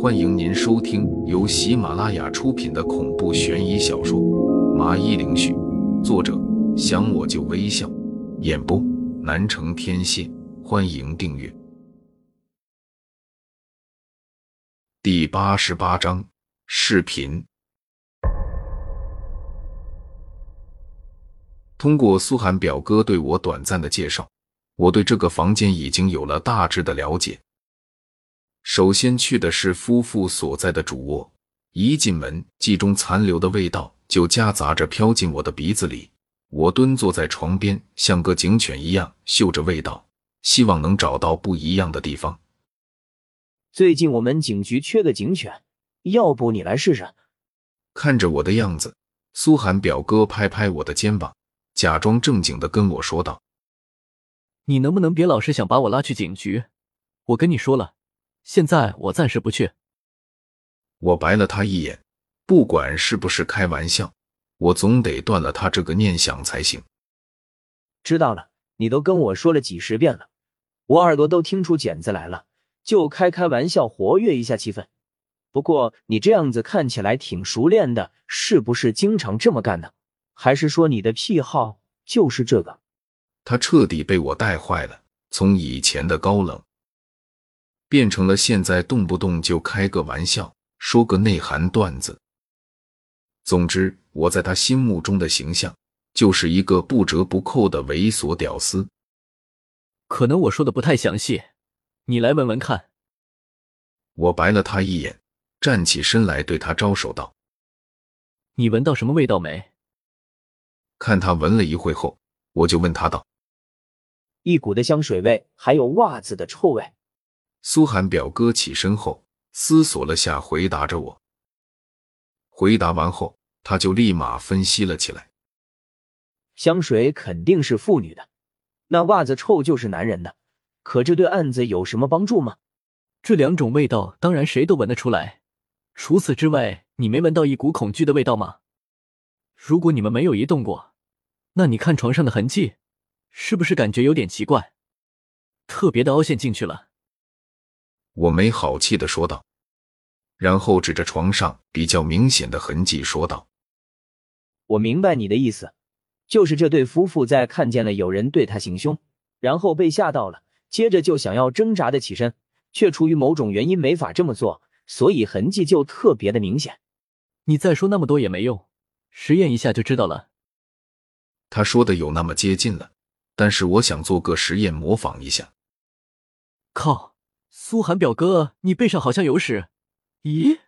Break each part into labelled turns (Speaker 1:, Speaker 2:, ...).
Speaker 1: 欢迎您收听由喜马拉雅出品的恐怖悬疑小说《麻衣灵絮》，作者想我就微笑，演播南城天蝎。欢迎订阅。第八十八章视频。通过苏涵表哥对我短暂的介绍，我对这个房间已经有了大致的了解。首先去的是夫妇所在的主卧，一进门，记中残留的味道就夹杂着飘进我的鼻子里。我蹲坐在床边，像个警犬一样嗅着味道，希望能找到不一样的地方。
Speaker 2: 最近我们警局缺个警犬，要不你来试试？
Speaker 1: 看着我的样子，苏寒表哥拍拍我的肩膀，假装正经的跟我说道：“
Speaker 3: 你能不能别老是想把我拉去警局？我跟你说了。”现在我暂时不去。
Speaker 1: 我白了他一眼，不管是不是开玩笑，我总得断了他这个念想才行。
Speaker 2: 知道了，你都跟我说了几十遍了，我耳朵都听出茧子来了，就开开玩笑，活跃一下气氛。不过你这样子看起来挺熟练的，是不是经常这么干呢？还是说你的癖好就是这个？
Speaker 1: 他彻底被我带坏了，从以前的高冷。变成了现在动不动就开个玩笑，说个内涵段子。总之，我在他心目中的形象就是一个不折不扣的猥琐屌丝。
Speaker 3: 可能我说的不太详细，你来闻闻看。
Speaker 1: 我白了他一眼，站起身来对他招手道：“
Speaker 3: 你闻到什么味道没？”
Speaker 1: 看他闻了一会后，我就问他道：“
Speaker 2: 一股的香水味，还有袜子的臭味。”
Speaker 1: 苏寒表哥起身后，思索了下，回答着我。回答完后，他就立马分析了起来：
Speaker 2: 香水肯定是妇女的，那袜子臭就是男人的。可这对案子有什么帮助吗？
Speaker 3: 这两种味道当然谁都闻得出来。除此之外，你没闻到一股恐惧的味道吗？如果你们没有移动过，那你看床上的痕迹，是不是感觉有点奇怪？特别的凹陷进去了。
Speaker 1: 我没好气的说道，然后指着床上比较明显的痕迹说道：“
Speaker 2: 我明白你的意思，就是这对夫妇在看见了有人对他行凶，然后被吓到了，接着就想要挣扎的起身，却出于某种原因没法这么做，所以痕迹就特别的明显。
Speaker 3: 你再说那么多也没用，实验一下就知道了。”
Speaker 1: 他说的有那么接近了，但是我想做个实验模仿一下。
Speaker 3: 靠！苏寒表哥，你背上好像有屎。咦？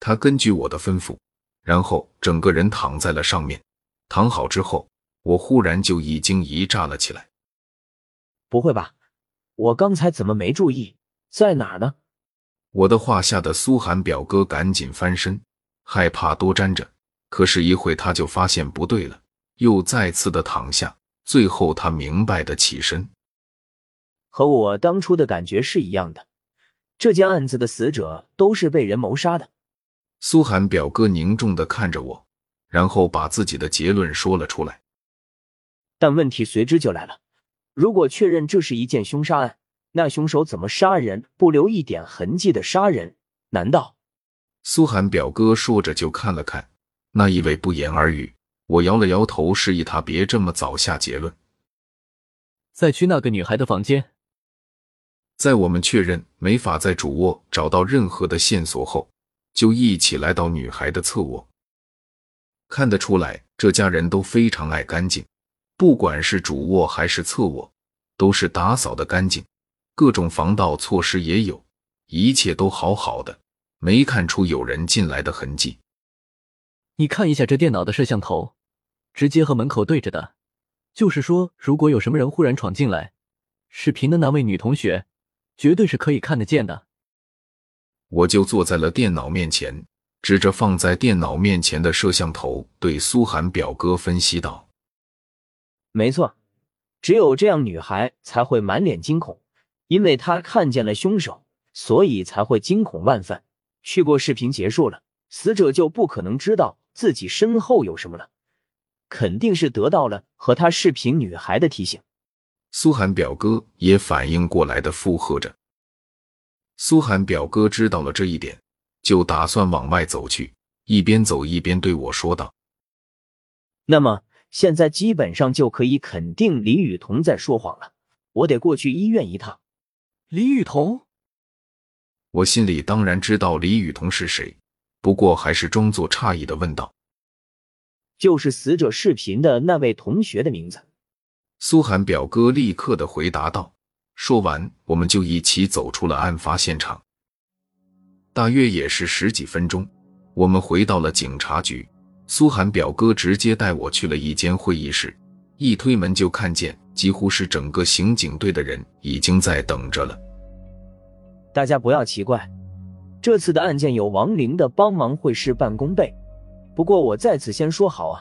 Speaker 1: 他根据我的吩咐，然后整个人躺在了上面。躺好之后，我忽然就已经一炸了起来。
Speaker 2: 不会吧？我刚才怎么没注意？在哪儿呢？
Speaker 1: 我的话吓得苏寒表哥赶紧翻身，害怕多沾着。可是，一会他就发现不对了，又再次的躺下。最后，他明白的起身。
Speaker 2: 和我当初的感觉是一样的，这件案子的死者都是被人谋杀的。
Speaker 1: 苏寒表哥凝重的看着我，然后把自己的结论说了出来。
Speaker 2: 但问题随之就来了：如果确认这是一件凶杀案，那凶手怎么杀人不留一点痕迹的杀人？难道？
Speaker 1: 苏寒表哥说着就看了看那一位，不言而喻。我摇了摇头，示意他别这么早下结论。
Speaker 3: 再去那个女孩的房间。
Speaker 1: 在我们确认没法在主卧找到任何的线索后，就一起来到女孩的侧卧。看得出来，这家人都非常爱干净，不管是主卧还是侧卧，都是打扫的干净，各种防盗措施也有，一切都好好的，没看出有人进来的痕迹。
Speaker 3: 你看一下这电脑的摄像头，直接和门口对着的，就是说，如果有什么人忽然闯进来，视频的那位女同学。绝对是可以看得见的。
Speaker 1: 我就坐在了电脑面前，指着放在电脑面前的摄像头，对苏涵表哥分析道：“
Speaker 2: 没错，只有这样，女孩才会满脸惊恐，因为她看见了凶手，所以才会惊恐万分。去过视频结束了，死者就不可能知道自己身后有什么了，肯定是得到了和他视频女孩的提醒。”
Speaker 1: 苏涵表哥也反应过来的附和着。苏寒表哥知道了这一点，就打算往外走去，一边走一边对我说道：“
Speaker 2: 那么现在基本上就可以肯定李雨桐在说谎了。我得过去医院一趟。”
Speaker 3: 李雨桐，
Speaker 1: 我心里当然知道李雨桐是谁，不过还是装作诧异的问道：“
Speaker 2: 就是死者视频的那位同学的名字？”
Speaker 1: 苏寒表哥立刻的回答道。说完，我们就一起走出了案发现场。大约也是十几分钟，我们回到了警察局。苏寒表哥直接带我去了一间会议室，一推门就看见几乎是整个刑警队的人已经在等着了。
Speaker 2: 大家不要奇怪，这次的案件有王玲的帮忙会事半功倍。不过我在此先说好啊，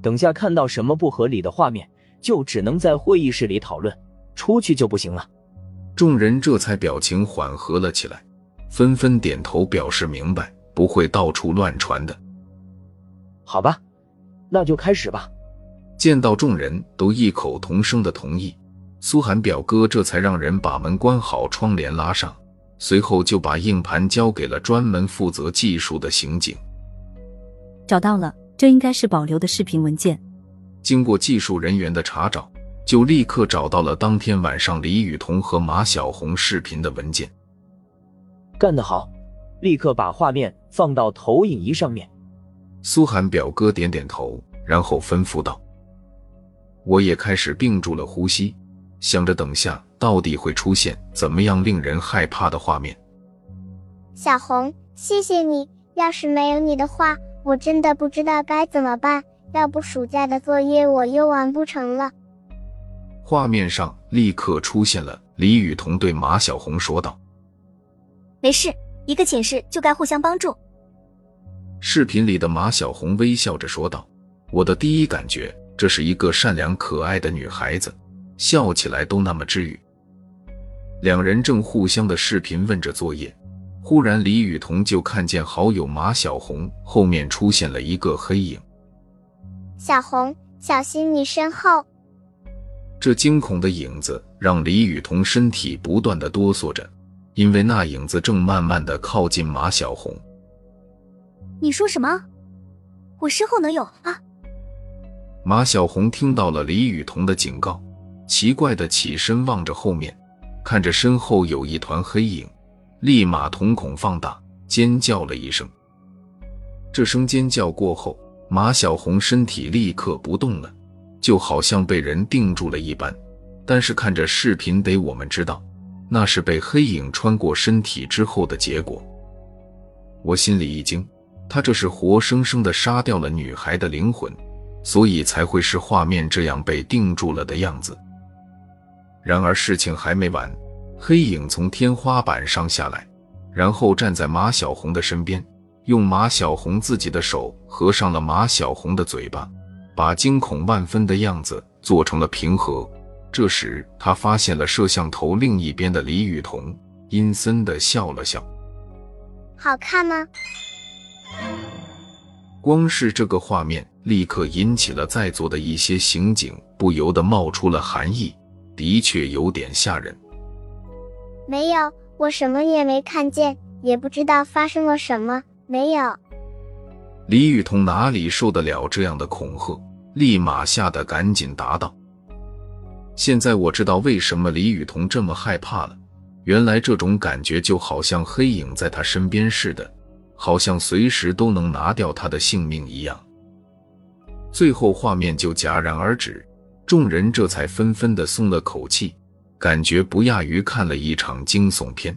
Speaker 2: 等下看到什么不合理的画面，就只能在会议室里讨论。出去就不行了。
Speaker 1: 众人这才表情缓和了起来，纷纷点头表示明白，不会到处乱传的。
Speaker 2: 好吧，那就开始吧。
Speaker 1: 见到众人都异口同声的同意，苏寒表哥这才让人把门关好，窗帘拉上，随后就把硬盘交给了专门负责技术的刑警。
Speaker 4: 找到了，这应该是保留的视频文件。
Speaker 1: 经过技术人员的查找。就立刻找到了当天晚上李雨桐和马小红视频的文件。
Speaker 2: 干得好！立刻把画面放到投影仪上面。
Speaker 1: 苏寒表哥点点头，然后吩咐道：“我也开始屏住了呼吸，想着等下到底会出现怎么样令人害怕的画面。”
Speaker 5: 小红，谢谢你。要是没有你的话，我真的不知道该怎么办。要不暑假的作业我又完不成了。
Speaker 1: 画面上立刻出现了李雨桐对马小红说道：“
Speaker 6: 没事，一个寝室就该互相帮助。”
Speaker 1: 视频里的马小红微笑着说道：“我的第一感觉，这是一个善良可爱的女孩子，笑起来都那么治愈。”两人正互相的视频问着作业，忽然李雨桐就看见好友马小红后面出现了一个黑影。
Speaker 5: 小红，小心你身后！
Speaker 1: 这惊恐的影子让李雨桐身体不断的哆嗦着，因为那影子正慢慢的靠近马小红。
Speaker 6: 你说什么？我身后能有啊？
Speaker 1: 马小红听到了李雨桐的警告，奇怪的起身望着后面，看着身后有一团黑影，立马瞳孔放大，尖叫了一声。这声尖叫过后，马小红身体立刻不动了。就好像被人定住了一般，但是看着视频得我们知道，那是被黑影穿过身体之后的结果。我心里一惊，他这是活生生的杀掉了女孩的灵魂，所以才会是画面这样被定住了的样子。然而事情还没完，黑影从天花板上下来，然后站在马小红的身边，用马小红自己的手合上了马小红的嘴巴。把惊恐万分的样子做成了平和。这时，他发现了摄像头另一边的李雨桐，阴森的笑了笑。
Speaker 5: 好看吗？
Speaker 1: 光是这个画面，立刻引起了在座的一些刑警不由得冒出了寒意。的确有点吓人。
Speaker 5: 没有，我什么也没看见，也不知道发生了什么。没有。
Speaker 1: 李雨桐哪里受得了这样的恐吓？立马吓得赶紧答道：“现在我知道为什么李雨桐这么害怕了。原来这种感觉就好像黑影在他身边似的，好像随时都能拿掉他的性命一样。”最后画面就戛然而止，众人这才纷纷的松了口气，感觉不亚于看了一场惊悚片。